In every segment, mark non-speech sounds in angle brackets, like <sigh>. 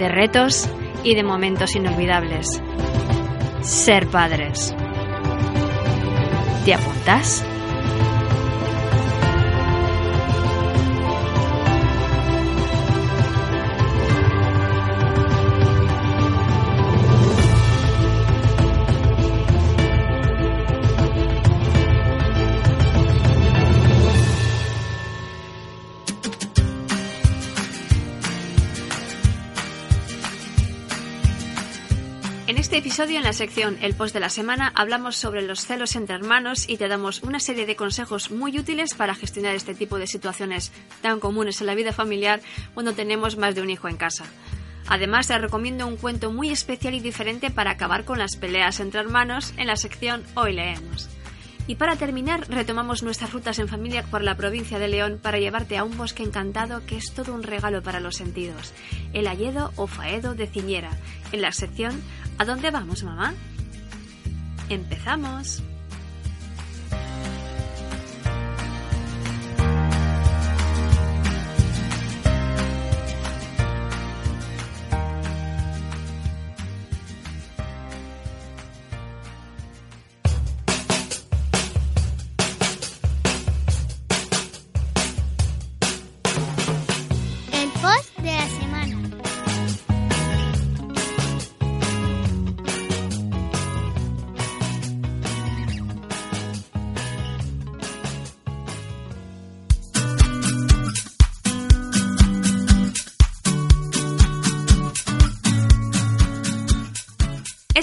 de retos y de momentos inolvidables. Ser padres. ¿Te apuntas? Episodio, en la sección El Post de la Semana, hablamos sobre los celos entre hermanos y te damos una serie de consejos muy útiles para gestionar este tipo de situaciones tan comunes en la vida familiar cuando tenemos más de un hijo en casa. Además, te recomiendo un cuento muy especial y diferente para acabar con las peleas entre hermanos en la sección Hoy leemos. Y para terminar, retomamos nuestras rutas en familia por la provincia de León para llevarte a un bosque encantado que es todo un regalo para los sentidos, el Alledo o Faedo de Ciñera, en la sección ¿A dónde vamos, mamá? ¡Empezamos!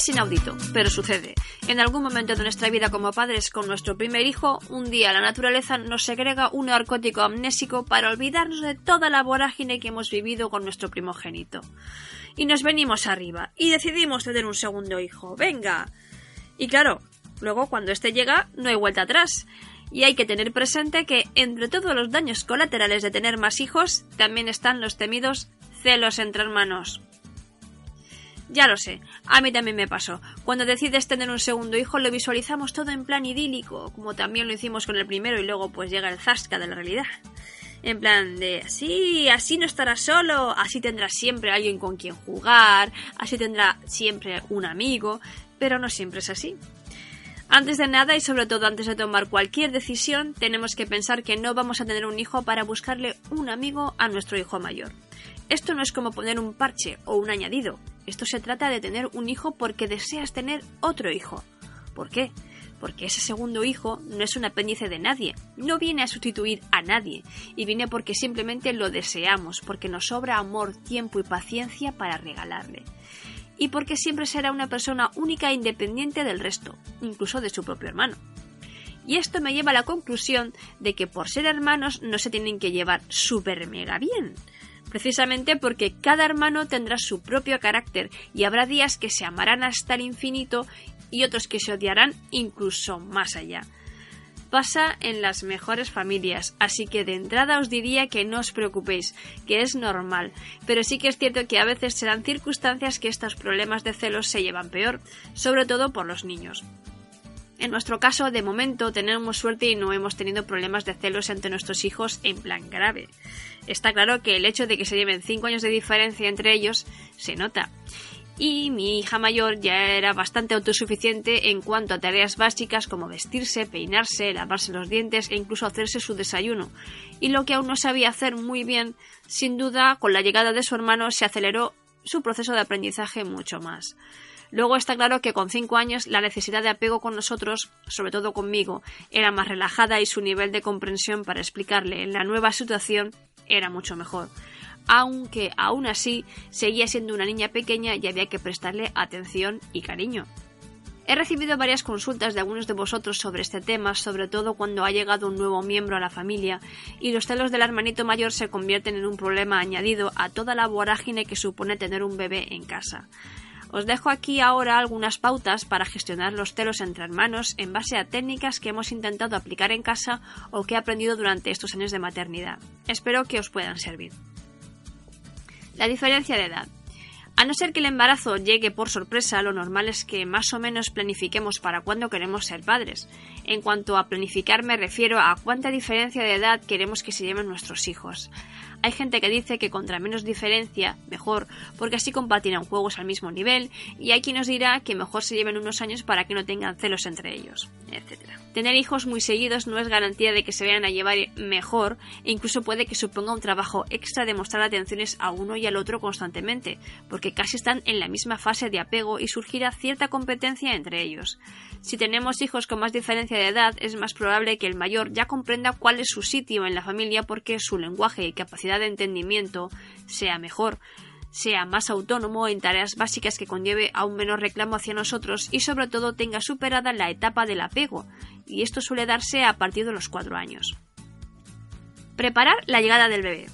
Inaudito, pero sucede. En algún momento de nuestra vida como padres con nuestro primer hijo, un día la naturaleza nos segrega un narcótico amnésico para olvidarnos de toda la vorágine que hemos vivido con nuestro primogénito. Y nos venimos arriba, y decidimos tener un segundo hijo. ¡Venga! Y claro, luego cuando este llega, no hay vuelta atrás. Y hay que tener presente que entre todos los daños colaterales de tener más hijos, también están los temidos celos entre hermanos. Ya lo sé, a mí también me pasó. Cuando decides tener un segundo hijo lo visualizamos todo en plan idílico, como también lo hicimos con el primero y luego pues llega el zasca de la realidad. En plan de, sí, así no estarás solo, así tendrás siempre alguien con quien jugar, así tendrá siempre un amigo, pero no siempre es así. Antes de nada y sobre todo antes de tomar cualquier decisión, tenemos que pensar que no vamos a tener un hijo para buscarle un amigo a nuestro hijo mayor. Esto no es como poner un parche o un añadido. Esto se trata de tener un hijo porque deseas tener otro hijo. ¿Por qué? Porque ese segundo hijo no es un apéndice de nadie, no viene a sustituir a nadie, y viene porque simplemente lo deseamos, porque nos sobra amor, tiempo y paciencia para regalarle. Y porque siempre será una persona única e independiente del resto, incluso de su propio hermano. Y esto me lleva a la conclusión de que por ser hermanos no se tienen que llevar súper mega bien precisamente porque cada hermano tendrá su propio carácter y habrá días que se amarán hasta el infinito y otros que se odiarán incluso más allá. Pasa en las mejores familias, así que de entrada os diría que no os preocupéis, que es normal, pero sí que es cierto que a veces serán circunstancias que estos problemas de celos se llevan peor, sobre todo por los niños. En nuestro caso, de momento, tenemos suerte y no hemos tenido problemas de celos entre nuestros hijos en plan grave. Está claro que el hecho de que se lleven 5 años de diferencia entre ellos se nota. Y mi hija mayor ya era bastante autosuficiente en cuanto a tareas básicas como vestirse, peinarse, lavarse los dientes e incluso hacerse su desayuno. Y lo que aún no sabía hacer muy bien, sin duda, con la llegada de su hermano se aceleró su proceso de aprendizaje mucho más. Luego está claro que con cinco años la necesidad de apego con nosotros, sobre todo conmigo, era más relajada y su nivel de comprensión para explicarle en la nueva situación era mucho mejor. Aunque aún así seguía siendo una niña pequeña y había que prestarle atención y cariño. He recibido varias consultas de algunos de vosotros sobre este tema, sobre todo cuando ha llegado un nuevo miembro a la familia y los celos del hermanito mayor se convierten en un problema añadido a toda la vorágine que supone tener un bebé en casa. Os dejo aquí ahora algunas pautas para gestionar los celos entre hermanos en base a técnicas que hemos intentado aplicar en casa o que he aprendido durante estos años de maternidad. Espero que os puedan servir. La diferencia de edad. A no ser que el embarazo llegue por sorpresa, lo normal es que más o menos planifiquemos para cuándo queremos ser padres. En cuanto a planificar me refiero a cuánta diferencia de edad queremos que se lleven nuestros hijos. Hay gente que dice que contra menos diferencia, mejor, porque así compartirán juegos al mismo nivel, y hay quien nos dirá que mejor se lleven unos años para que no tengan celos entre ellos, etc. Tener hijos muy seguidos no es garantía de que se vayan a llevar mejor, e incluso puede que suponga un trabajo extra de mostrar atenciones a uno y al otro constantemente, porque casi están en la misma fase de apego y surgirá cierta competencia entre ellos. Si tenemos hijos con más diferencia de edad, es más probable que el mayor ya comprenda cuál es su sitio en la familia porque su lenguaje y de entendimiento sea mejor, sea más autónomo en tareas básicas que conlleve a un menor reclamo hacia nosotros y sobre todo tenga superada la etapa del apego, y esto suele darse a partir de los cuatro años. Preparar la llegada del bebé.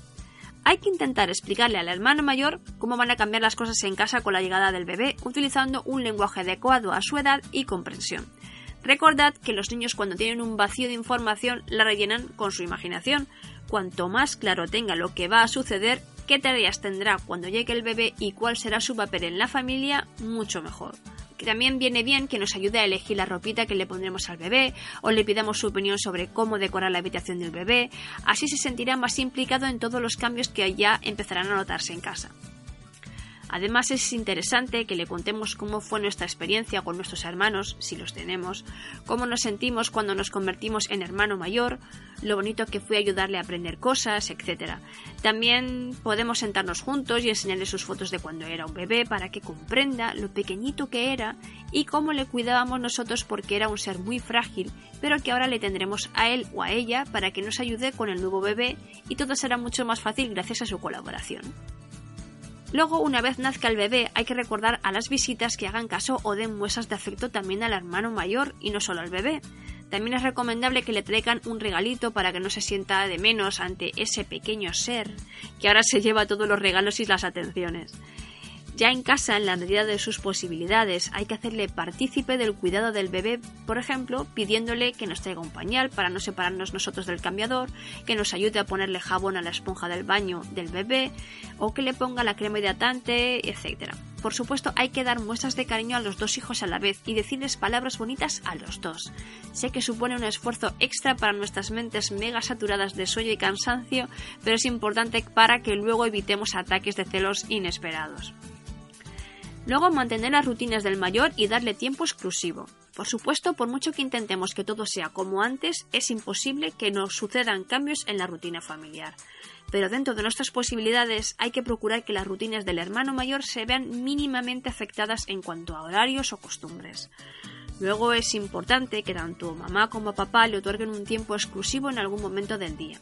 Hay que intentar explicarle al hermano mayor cómo van a cambiar las cosas en casa con la llegada del bebé, utilizando un lenguaje adecuado a su edad y comprensión. Recordad que los niños cuando tienen un vacío de información la rellenan con su imaginación. Cuanto más claro tenga lo que va a suceder, qué tareas tendrá cuando llegue el bebé y cuál será su papel en la familia, mucho mejor también viene bien que nos ayude a elegir la ropita que le pondremos al bebé o le pidamos su opinión sobre cómo decorar la habitación del bebé, así se sentirá más implicado en todos los cambios que ya empezarán a notarse en casa. Además es interesante que le contemos cómo fue nuestra experiencia con nuestros hermanos, si los tenemos, cómo nos sentimos cuando nos convertimos en hermano mayor, lo bonito que fue ayudarle a aprender cosas, etc. También podemos sentarnos juntos y enseñarle sus fotos de cuando era un bebé para que comprenda lo pequeñito que era y cómo le cuidábamos nosotros porque era un ser muy frágil, pero que ahora le tendremos a él o a ella para que nos ayude con el nuevo bebé y todo será mucho más fácil gracias a su colaboración. Luego, una vez nazca el bebé, hay que recordar a las visitas que hagan caso o den muestras de afecto también al hermano mayor y no solo al bebé. También es recomendable que le traigan un regalito para que no se sienta de menos ante ese pequeño ser que ahora se lleva todos los regalos y las atenciones. Ya en casa, en la medida de sus posibilidades, hay que hacerle partícipe del cuidado del bebé, por ejemplo, pidiéndole que nos traiga un pañal para no separarnos nosotros del cambiador, que nos ayude a ponerle jabón a la esponja del baño del bebé, o que le ponga la crema hidratante, etc. Por supuesto, hay que dar muestras de cariño a los dos hijos a la vez y decirles palabras bonitas a los dos. Sé que supone un esfuerzo extra para nuestras mentes mega saturadas de sueño y cansancio, pero es importante para que luego evitemos ataques de celos inesperados. Luego mantener las rutinas del mayor y darle tiempo exclusivo. Por supuesto, por mucho que intentemos que todo sea como antes, es imposible que nos sucedan cambios en la rutina familiar. Pero dentro de nuestras posibilidades hay que procurar que las rutinas del hermano mayor se vean mínimamente afectadas en cuanto a horarios o costumbres. Luego es importante que tanto mamá como papá le otorguen un tiempo exclusivo en algún momento del día.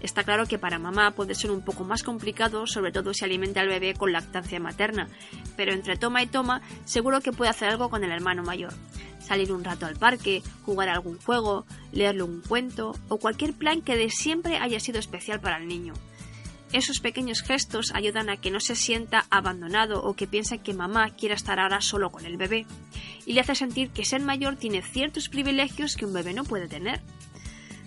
Está claro que para mamá puede ser un poco más complicado, sobre todo si alimenta al bebé con lactancia materna, pero entre toma y toma seguro que puede hacer algo con el hermano mayor. Salir un rato al parque, jugar algún juego, leerle un cuento o cualquier plan que de siempre haya sido especial para el niño. Esos pequeños gestos ayudan a que no se sienta abandonado o que piense que mamá quiera estar ahora solo con el bebé, y le hace sentir que ser mayor tiene ciertos privilegios que un bebé no puede tener.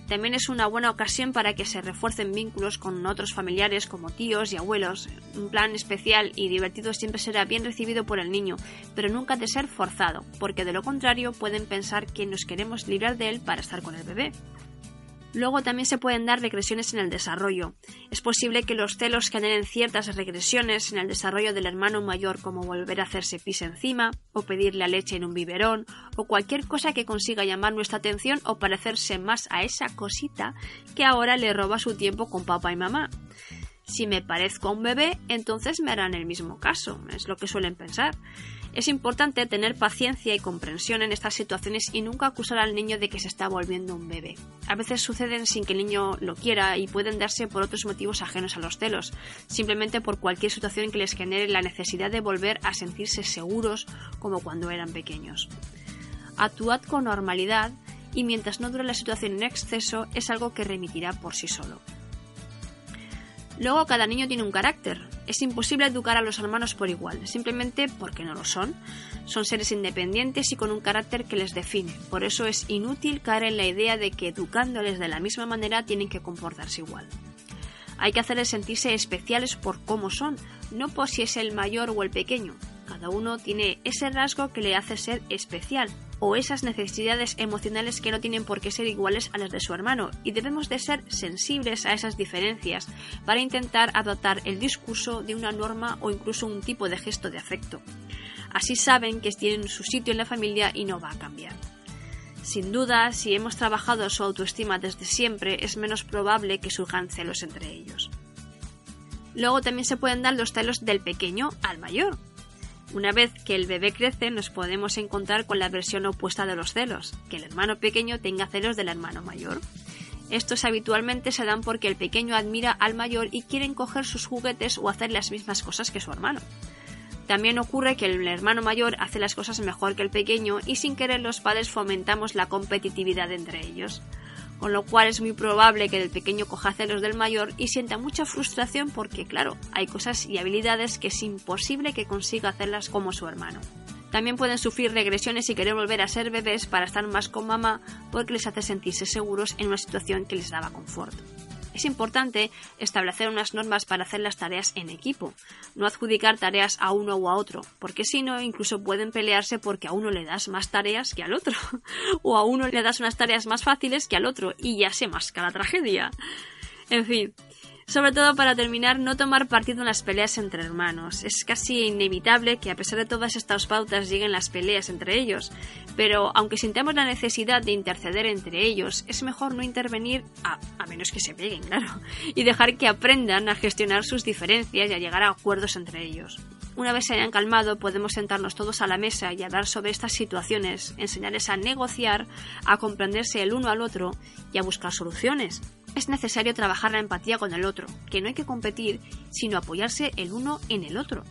También es una buena ocasión para que se refuercen vínculos con otros familiares como tíos y abuelos. Un plan especial y divertido siempre será bien recibido por el niño, pero nunca de ser forzado, porque de lo contrario pueden pensar que nos queremos librar de él para estar con el bebé. Luego también se pueden dar regresiones en el desarrollo. Es posible que los celos generen ciertas regresiones en el desarrollo del hermano mayor como volver a hacerse pis encima, o pedirle leche en un biberón, o cualquier cosa que consiga llamar nuestra atención o parecerse más a esa cosita que ahora le roba su tiempo con papá y mamá. Si me parezco a un bebé, entonces me harán el mismo caso, es lo que suelen pensar. Es importante tener paciencia y comprensión en estas situaciones y nunca acusar al niño de que se está volviendo un bebé. A veces suceden sin que el niño lo quiera y pueden darse por otros motivos ajenos a los celos, simplemente por cualquier situación que les genere la necesidad de volver a sentirse seguros como cuando eran pequeños. Actuad con normalidad y mientras no dure la situación en exceso es algo que remitirá por sí solo. Luego cada niño tiene un carácter, es imposible educar a los hermanos por igual, simplemente porque no lo son. Son seres independientes y con un carácter que les define. Por eso es inútil caer en la idea de que educándoles de la misma manera tienen que comportarse igual. Hay que hacerles sentirse especiales por cómo son, no por si es el mayor o el pequeño. Cada uno tiene ese rasgo que le hace ser especial, o esas necesidades emocionales que no tienen por qué ser iguales a las de su hermano, y debemos de ser sensibles a esas diferencias para intentar adoptar el discurso de una norma o incluso un tipo de gesto de afecto. Así saben que tienen su sitio en la familia y no va a cambiar. Sin duda, si hemos trabajado su autoestima desde siempre, es menos probable que surjan celos entre ellos. Luego también se pueden dar los celos del pequeño al mayor, una vez que el bebé crece nos podemos encontrar con la versión opuesta de los celos, que el hermano pequeño tenga celos del hermano mayor. Estos habitualmente se dan porque el pequeño admira al mayor y quiere coger sus juguetes o hacer las mismas cosas que su hermano. También ocurre que el hermano mayor hace las cosas mejor que el pequeño y sin querer los padres fomentamos la competitividad entre ellos con lo cual es muy probable que el pequeño coja celos del mayor y sienta mucha frustración porque, claro, hay cosas y habilidades que es imposible que consiga hacerlas como su hermano. También pueden sufrir regresiones y querer volver a ser bebés para estar más con mamá porque les hace sentirse seguros en una situación que les daba confort. Es importante establecer unas normas para hacer las tareas en equipo, no adjudicar tareas a uno o a otro, porque si no, incluso pueden pelearse porque a uno le das más tareas que al otro, <laughs> o a uno le das unas tareas más fáciles que al otro, y ya se masca la tragedia. En fin, sobre todo para terminar, no tomar partido en las peleas entre hermanos. Es casi inevitable que a pesar de todas estas pautas lleguen las peleas entre ellos, pero aunque sintamos la necesidad de interceder entre ellos, es mejor no intervenir, a, menos que se peguen, claro, y dejar que aprendan a gestionar sus diferencias y a llegar a acuerdos entre ellos. Una vez se hayan calmado, podemos sentarnos todos a la mesa y hablar sobre estas situaciones, enseñarles a negociar, a comprenderse el uno al otro y a buscar soluciones. Es necesario trabajar la empatía con el otro, que no hay que competir, sino apoyarse el uno en el otro.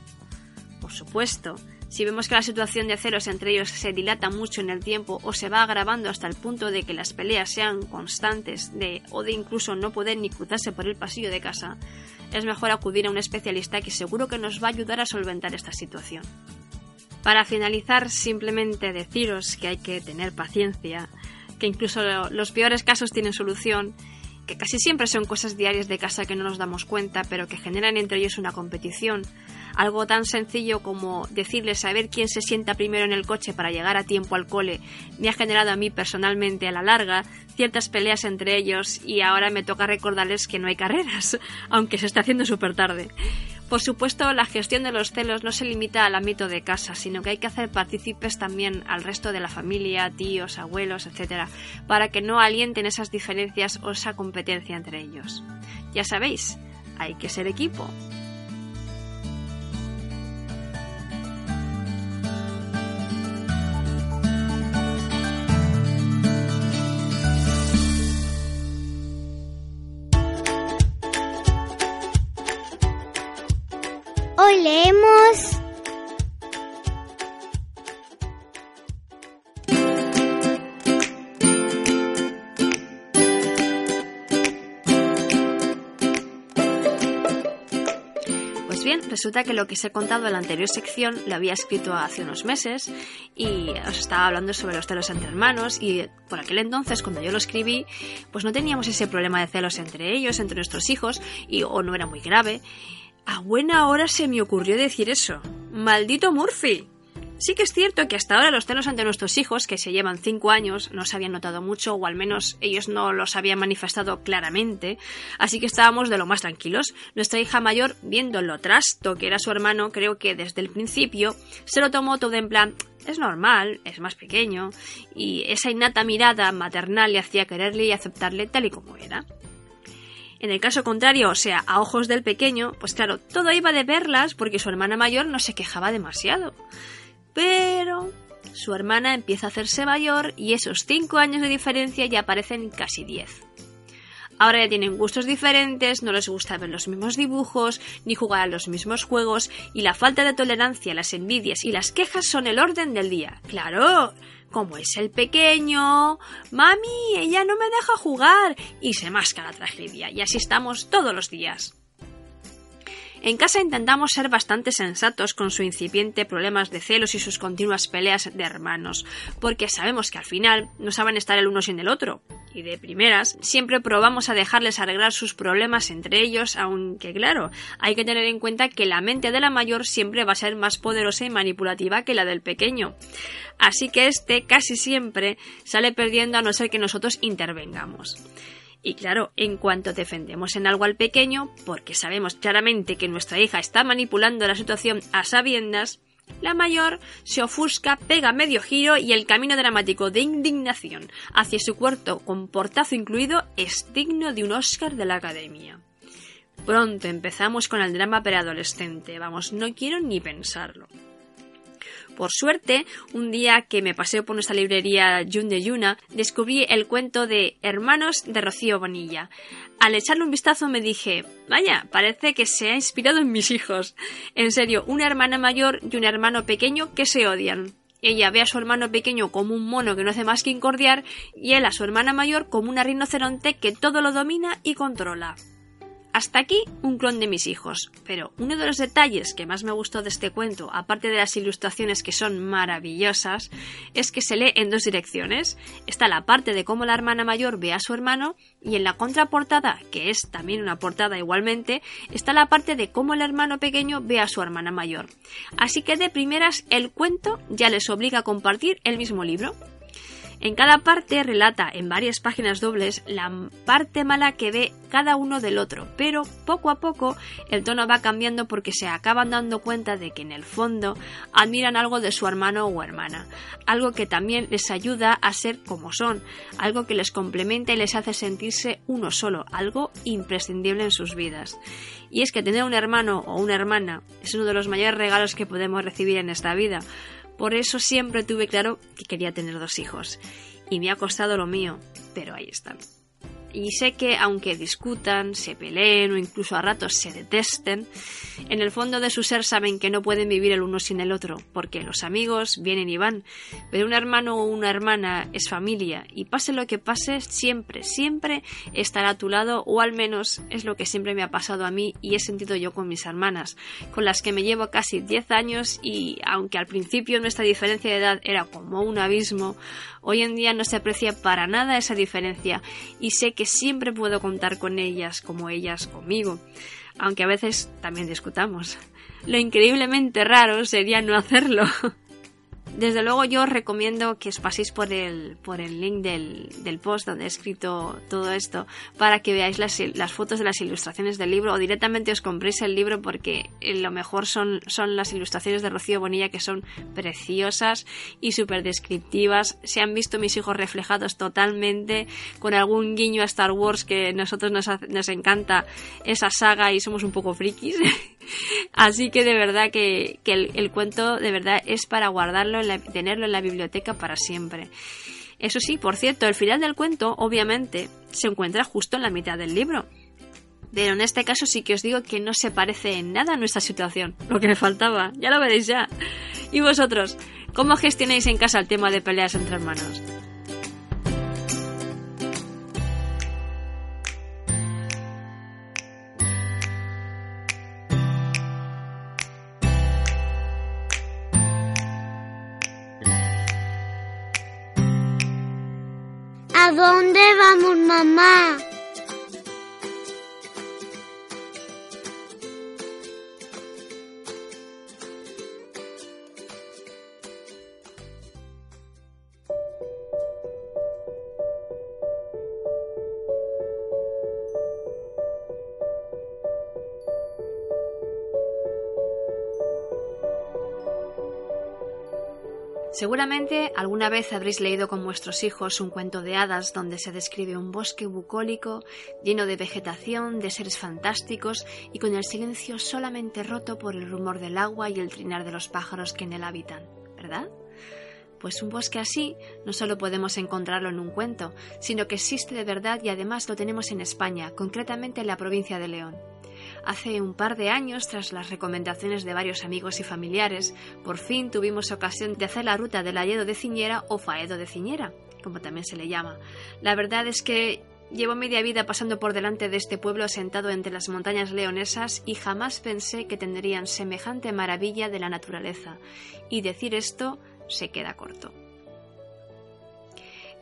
Por supuesto, si vemos que la situación de celos entre ellos se dilata mucho en el tiempo o se va agravando hasta el punto de que las peleas sean constantes de, o de incluso no poder ni cruzarse por el pasillo de casa, es mejor acudir a un especialista que seguro que nos va a ayudar a solventar esta situación. Para finalizar, simplemente deciros que hay que tener paciencia, que incluso los peores casos tienen solución que casi siempre son cosas diarias de casa que no nos damos cuenta, pero que generan entre ellos una competición. Algo tan sencillo como decirles saber quién se sienta primero en el coche para llegar a tiempo al cole me ha generado a mí personalmente a la larga ciertas peleas entre ellos y ahora me toca recordarles que no hay carreras, <laughs> aunque se está haciendo súper tarde. Por supuesto, la gestión de los celos no se limita al ámbito de casa, sino que hay que hacer partícipes también al resto de la familia, tíos, abuelos, etc., para que no alienten esas diferencias o esa competencia entre ellos. Ya sabéis, hay que ser equipo. Resulta que lo que os he contado en la anterior sección lo había escrito hace unos meses y os estaba hablando sobre los celos entre hermanos y por aquel entonces cuando yo lo escribí pues no teníamos ese problema de celos entre ellos, entre nuestros hijos y o no era muy grave a buena hora se me ocurrió decir eso. ¡Maldito Murphy! Sí que es cierto que hasta ahora los celos ante nuestros hijos, que se llevan cinco años, no se habían notado mucho, o al menos ellos no los habían manifestado claramente, así que estábamos de lo más tranquilos. Nuestra hija mayor, viendo lo trasto que era su hermano, creo que desde el principio se lo tomó todo en plan, es normal, es más pequeño, y esa innata mirada maternal le hacía quererle y aceptarle tal y como era. En el caso contrario, o sea, a ojos del pequeño, pues claro, todo iba de verlas porque su hermana mayor no se quejaba demasiado. Pero su hermana empieza a hacerse mayor y esos 5 años de diferencia ya parecen casi 10. Ahora ya tienen gustos diferentes, no les gusta ver los mismos dibujos, ni jugar a los mismos juegos, y la falta de tolerancia, las envidias y las quejas son el orden del día. Claro, como es el pequeño, mami, ella no me deja jugar, y se masca la tragedia, y así estamos todos los días. En casa intentamos ser bastante sensatos con su incipiente problemas de celos y sus continuas peleas de hermanos, porque sabemos que al final no saben estar el uno sin el otro. Y de primeras, siempre probamos a dejarles arreglar sus problemas entre ellos, aunque claro, hay que tener en cuenta que la mente de la mayor siempre va a ser más poderosa y manipulativa que la del pequeño. Así que este casi siempre sale perdiendo a no ser que nosotros intervengamos. Y claro, en cuanto defendemos en algo al pequeño, porque sabemos claramente que nuestra hija está manipulando la situación a sabiendas, la mayor se ofusca, pega medio giro y el camino dramático de indignación hacia su cuarto con portazo incluido es digno de un Oscar de la Academia. Pronto empezamos con el drama preadolescente, vamos, no quiero ni pensarlo. Por suerte, un día que me paseo por nuestra librería Jun de Yuna, descubrí el cuento de Hermanos de Rocío Bonilla. Al echarle un vistazo me dije, vaya, parece que se ha inspirado en mis hijos. En serio, una hermana mayor y un hermano pequeño que se odian. Ella ve a su hermano pequeño como un mono que no hace más que incordiar y él a su hermana mayor como una rinoceronte que todo lo domina y controla. Hasta aquí un clon de mis hijos, pero uno de los detalles que más me gustó de este cuento, aparte de las ilustraciones que son maravillosas, es que se lee en dos direcciones. Está la parte de cómo la hermana mayor ve a su hermano y en la contraportada, que es también una portada igualmente, está la parte de cómo el hermano pequeño ve a su hermana mayor. Así que de primeras el cuento ya les obliga a compartir el mismo libro. En cada parte relata en varias páginas dobles la parte mala que ve cada uno del otro, pero poco a poco el tono va cambiando porque se acaban dando cuenta de que en el fondo admiran algo de su hermano o hermana, algo que también les ayuda a ser como son, algo que les complementa y les hace sentirse uno solo, algo imprescindible en sus vidas. Y es que tener un hermano o una hermana es uno de los mayores regalos que podemos recibir en esta vida, por eso siempre tuve claro que quería tener dos hijos. Y me ha costado lo mío, pero ahí están. Y sé que aunque discutan, se peleen o incluso a ratos se detesten, en el fondo de su ser saben que no pueden vivir el uno sin el otro, porque los amigos vienen y van, pero un hermano o una hermana es familia y pase lo que pase, siempre, siempre estará a tu lado o al menos es lo que siempre me ha pasado a mí y he sentido yo con mis hermanas, con las que me llevo casi 10 años y aunque al principio nuestra diferencia de edad era como un abismo, hoy en día no se aprecia para nada esa diferencia y sé que siempre puedo contar con ellas como ellas conmigo aunque a veces también discutamos. Lo increíblemente raro sería no hacerlo. <laughs> Desde luego yo os recomiendo que os paséis por el, por el link del, del post donde he escrito todo esto para que veáis las, fotos de las ilustraciones del libro o directamente os compréis el libro porque eh, lo mejor son, son las ilustraciones de Rocío Bonilla que son preciosas y súper descriptivas. Se han visto mis hijos reflejados totalmente con algún guiño a Star Wars que nosotros nos, nos encanta esa saga y somos un poco frikis. <laughs> Así que de verdad que, que el, cuento de verdad es para guardarlo tenerlo en la biblioteca para siempre. Eso sí, por cierto, el final del cuento, obviamente, se encuentra justo en la mitad del libro. Pero en este caso sí que os digo que no se parece en nada a nuestra situación. Lo que me faltaba, ya lo veréis ya. ¿Y vosotros? ¿Cómo gestionáis en casa el tema de peleas entre hermanos? ¿A dónde vamos, mamá? Seguramente alguna vez habréis leído con vuestros hijos un cuento de hadas donde se describe un bosque bucólico lleno de vegetación, de seres fantásticos y con el silencio solamente roto por el rumor del agua y el trinar de los pájaros que en él habitan, ¿verdad? Pues un bosque así no solo podemos encontrarlo en un cuento, sino que existe de verdad y además lo tenemos en España, concretamente en la provincia de León. Hace un par de años, tras las recomendaciones de varios amigos y familiares, por fin tuvimos ocasión de hacer la ruta del Alledo de Ciñera o Faedo de Ciñera, como también se le llama. La verdad es que Llevo media vida pasando por delante de este pueblo sentado entre las montañas leonesas y jamás pensé que tendrían semejante maravilla de la naturaleza. Y decir esto se queda corto.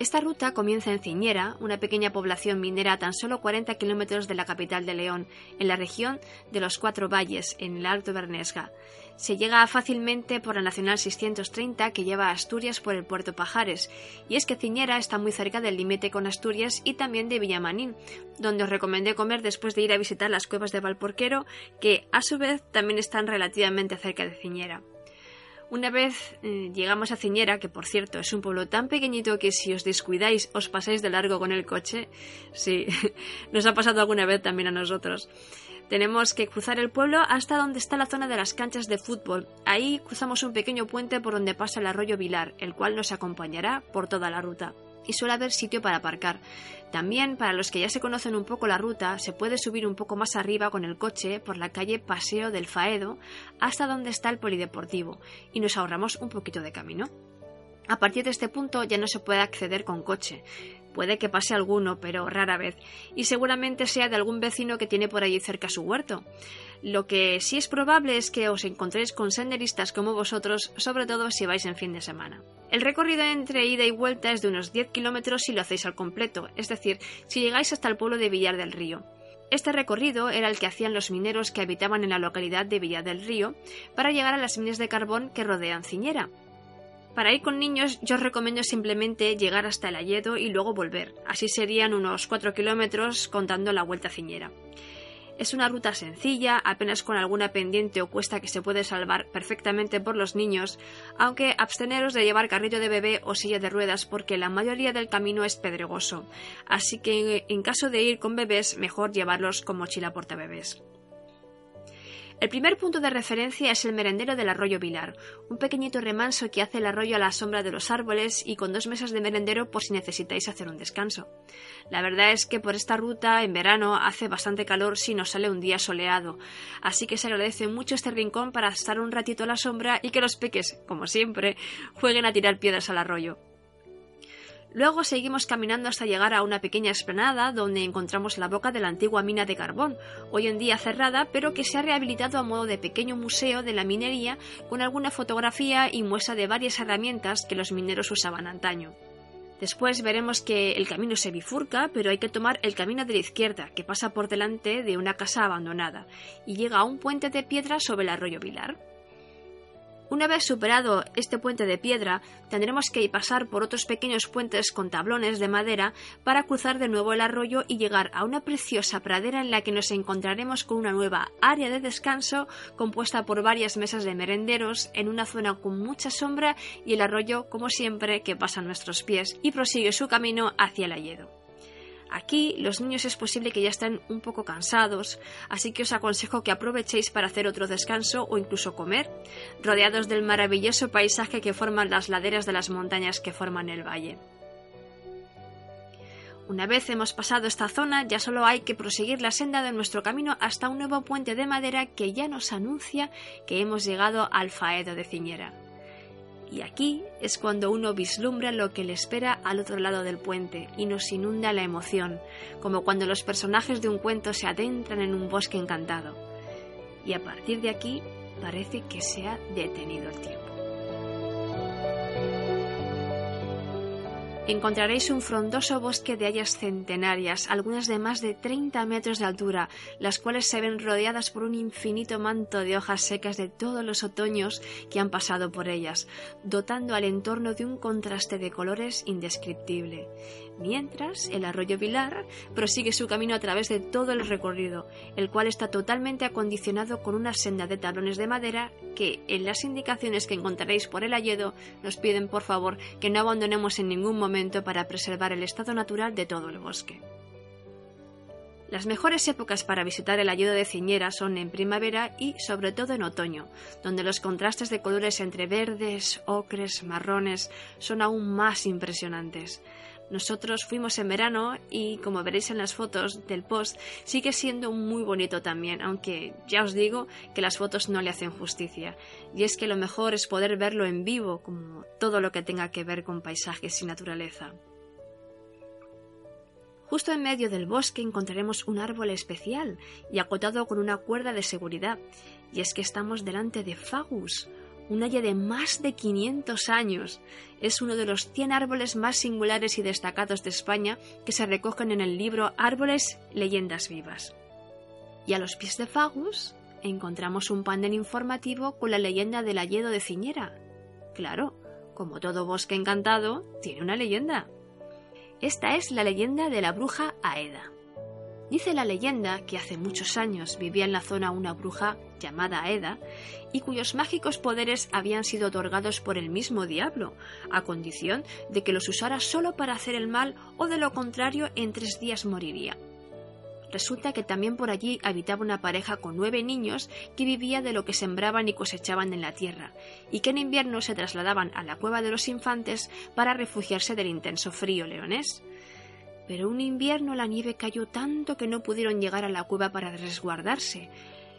Esta ruta comienza en Ciñera, una pequeña población minera a tan solo 40 kilómetros de la capital de León, en la región de los Cuatro Valles, en el Alto Bernesga. Se llega fácilmente por la Nacional 630 que lleva a Asturias por el puerto Pajares, y es que Ciñera está muy cerca del límite con Asturias y también de Villamanín, donde os recomendé comer después de ir a visitar las cuevas de Valporquero, que a su vez también están relativamente cerca de Ciñera. Una vez eh, llegamos a Ciñera, que por cierto es un pueblo tan pequeñito que si os descuidáis os pasáis de largo con el coche. Sí, <laughs> nos ha pasado alguna vez también a nosotros. Tenemos que cruzar el pueblo hasta donde está la zona de las canchas de fútbol. Ahí cruzamos un pequeño puente por donde pasa el arroyo Vilar, el cual nos acompañará por toda la ruta y suele haber sitio para aparcar. También, para los que ya se conocen un poco la ruta, se puede subir un poco más arriba con el coche por la calle Paseo del Faedo hasta donde está el polideportivo y nos ahorramos un poquito de camino. A partir de este punto ya no se puede acceder con coche. Puede que pase alguno, pero rara vez, y seguramente sea de algún vecino que tiene por allí cerca su huerto. Lo que sí es probable es que os encontréis con senderistas como vosotros, sobre todo si vais en fin de semana. El recorrido entre ida y vuelta es de unos 10 kilómetros si lo hacéis al completo, es decir, si llegáis hasta el pueblo de Villar del Río. Este recorrido era el que hacían los mineros que habitaban en la localidad de Villar del Río para llegar a las minas de carbón que rodean Ciñera. Para ir con niños yo os recomiendo simplemente llegar hasta el Alledo y luego volver. Así serían unos 4 kilómetros contando la vuelta Ciñera. Es una ruta sencilla, apenas con alguna pendiente o cuesta que se puede salvar perfectamente por los niños, aunque absteneros de llevar carrito de bebé o silla de ruedas porque la mayoría del camino es pedregoso, así que en caso de ir con bebés mejor llevarlos con mochila portabebés. El primer punto de referencia es el merendero del arroyo Vilar, un pequeñito remanso que hace el arroyo a la sombra de los árboles y con dos mesas de merendero por si necesitáis hacer un descanso. La verdad es que por esta ruta en verano hace bastante calor si nos sale un día soleado, así que se agradece mucho este rincón para estar un ratito a la sombra y que los peques, como siempre, jueguen a tirar piedras al arroyo. Luego seguimos caminando hasta llegar a una pequeña explanada donde encontramos la boca de la antigua mina de carbón, hoy en día cerrada, pero que se ha rehabilitado a modo de pequeño museo de la minería con alguna fotografía y muestra de varias herramientas que los mineros usaban antaño. Después veremos que el camino se bifurca, pero hay que tomar el camino de la izquierda, que pasa por delante de una casa abandonada, y llega a un puente de piedra sobre el arroyo Vilar. Una vez superado este puente de piedra, tendremos que pasar por otros pequeños puentes con tablones de madera para cruzar de nuevo el arroyo y llegar a una preciosa pradera en la que nos encontraremos con una nueva área de descanso compuesta por varias mesas de merenderos en una zona con mucha sombra y el arroyo, como siempre, que pasa a nuestros pies y prosigue su camino hacia el Alledo. Aquí los niños es posible que ya estén un poco cansados, así que os aconsejo que aprovechéis para hacer otro descanso o incluso comer, rodeados del maravilloso paisaje que forman las laderas de las montañas que forman el valle. Una vez hemos pasado esta zona, ya solo hay que proseguir la senda de nuestro camino hasta un nuevo puente de madera que ya nos anuncia que hemos llegado al Faedo de Ciñera. Y aquí es cuando uno vislumbra lo que le espera al otro lado del puente y nos inunda la emoción, como cuando los personajes de un cuento se adentran en un bosque encantado. Y a partir de aquí parece que se ha detenido el tiempo. Encontraréis un frondoso bosque de hayas centenarias, algunas de más de 30 metros de altura, las cuales se ven rodeadas por un infinito manto de hojas secas de todos los otoños que han pasado por ellas, dotando al entorno de un contraste de colores indescriptible. Mientras, el arroyo Vilar prosigue su camino a través de todo el recorrido, el cual está totalmente acondicionado con una senda de tablones de madera que, en las indicaciones que encontraréis por el Alledo, nos piden por favor que no abandonemos en ningún momento para preservar el estado natural de todo el bosque. Las mejores épocas para visitar el Alledo de Ciñera son en primavera y sobre todo en otoño, donde los contrastes de colores entre verdes, ocres, marrones son aún más impresionantes. Nosotros fuimos en verano y como veréis en las fotos del post sigue siendo muy bonito también, aunque ya os digo que las fotos no le hacen justicia. Y es que lo mejor es poder verlo en vivo, como todo lo que tenga que ver con paisajes y naturaleza. Justo en medio del bosque encontraremos un árbol especial y acotado con una cuerda de seguridad, y es que estamos delante de Fagus, un haya de más de 500 años. Es uno de los 100 árboles más singulares y destacados de España que se recogen en el libro Árboles, Leyendas Vivas. Y a los pies de Fagus encontramos un panel informativo con la leyenda del Alledo de Ciñera. Claro, como todo bosque encantado, tiene una leyenda. Esta es la leyenda de la bruja Aeda. Dice la leyenda que hace muchos años vivía en la zona una bruja llamada Aeda y cuyos mágicos poderes habían sido otorgados por el mismo diablo, a condición de que los usara solo para hacer el mal o de lo contrario en tres días moriría. Resulta que también por allí habitaba una pareja con nueve niños que vivía de lo que sembraban y cosechaban en la tierra, y que en invierno se trasladaban a la cueva de los infantes para refugiarse del intenso frío leonés pero un invierno la nieve cayó tanto que no pudieron llegar a la cueva para resguardarse.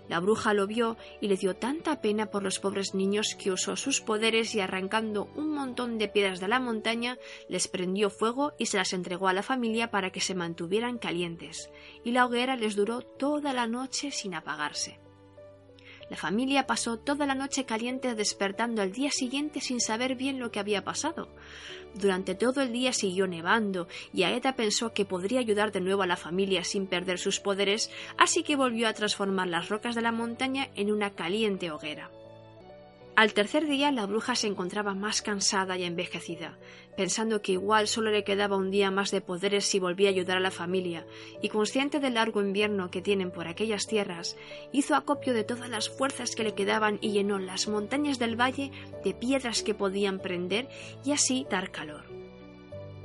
La bruja lo vio y le dio tanta pena por los pobres niños que usó sus poderes y arrancando un montón de piedras de la montaña les prendió fuego y se las entregó a la familia para que se mantuvieran calientes, y la hoguera les duró toda la noche sin apagarse. La familia pasó toda la noche caliente despertando al día siguiente sin saber bien lo que había pasado. Durante todo el día siguió nevando y Aeta pensó que podría ayudar de nuevo a la familia sin perder sus poderes, así que volvió a transformar las rocas de la montaña en una caliente hoguera. Al tercer día la bruja se encontraba más cansada y envejecida, pensando que igual solo le quedaba un día más de poderes si volvía a ayudar a la familia, y consciente del largo invierno que tienen por aquellas tierras, hizo acopio de todas las fuerzas que le quedaban y llenó las montañas del valle de piedras que podían prender y así dar calor.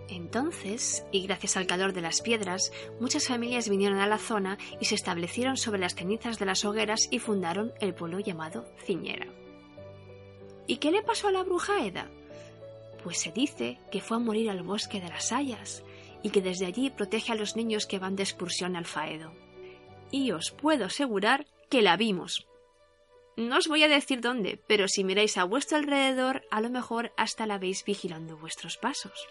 Entonces, y gracias al calor de las piedras, muchas familias vinieron a la zona y se establecieron sobre las cenizas de las hogueras y fundaron el pueblo llamado Ciñera. ¿Y qué le pasó a la bruja Eda? Pues se dice que fue a morir al bosque de las Hayas y que desde allí protege a los niños que van de excursión al Faedo. Y os puedo asegurar que la vimos. No os voy a decir dónde, pero si miráis a vuestro alrededor, a lo mejor hasta la veis vigilando vuestros pasos.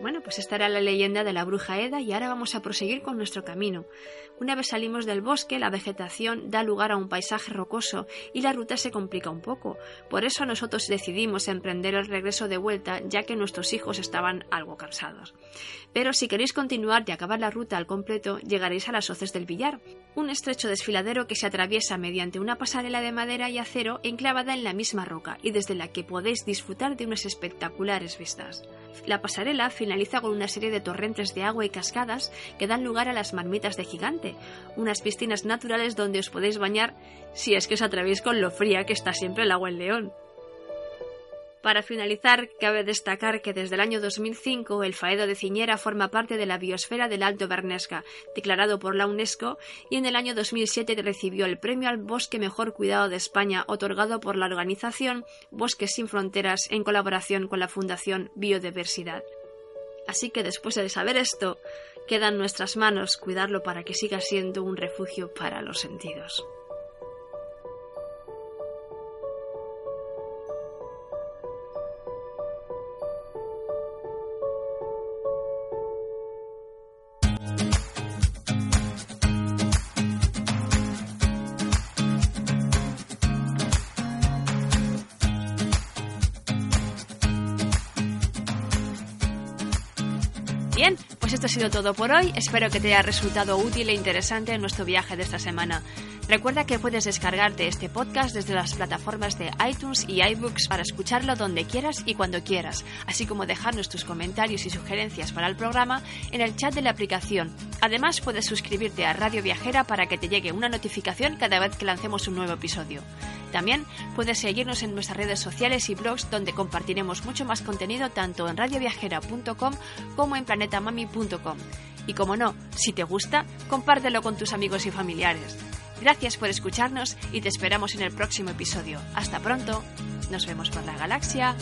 Bueno, pues esta era la leyenda de la bruja Eda y ahora vamos a proseguir con nuestro camino. Una vez salimos del bosque, la vegetación da lugar a un paisaje rocoso y la ruta se complica un poco. Por eso nosotros decidimos emprender el regreso de vuelta, ya que nuestros hijos estaban algo cansados. Pero si queréis continuar y acabar la ruta al completo, llegaréis a las hoces del billar, un estrecho desfiladero que se atraviesa mediante una pasarela de madera y acero enclavada en la misma roca y desde la que podéis disfrutar de unas espectaculares vistas. La pasarela finaliza con una serie de torrentes de agua y cascadas que dan lugar a las marmitas de gigante, unas piscinas naturales donde os podéis bañar si es que os atrevéis con lo fría que está siempre el agua en León. Para finalizar, cabe destacar que desde el año 2005 el Faedo de Ciñera forma parte de la biosfera del Alto Bernesga, declarado por la UNESCO, y en el año 2007 recibió el premio al bosque mejor cuidado de España, otorgado por la organización Bosques sin Fronteras en colaboración con la Fundación Biodiversidad. Así que después de saber esto, queda en nuestras manos cuidarlo para que siga siendo un refugio para los sentidos. Ha sido todo por hoy. Espero que te haya resultado útil e interesante nuestro viaje de esta semana. Recuerda que puedes descargarte este podcast desde las plataformas de iTunes y iBooks para escucharlo donde quieras y cuando quieras, así como dejarnos tus comentarios y sugerencias para el programa en el chat de la aplicación. Además, puedes suscribirte a Radio Viajera para que te llegue una notificación cada vez que lancemos un nuevo episodio. También puedes seguirnos en nuestras redes sociales y blogs donde compartiremos mucho más contenido tanto en radioviajera.com como en planetamami.com. Y como no, si te gusta, compártelo con tus amigos y familiares. Gracias por escucharnos y te esperamos en el próximo episodio. Hasta pronto. Nos vemos por la galaxia.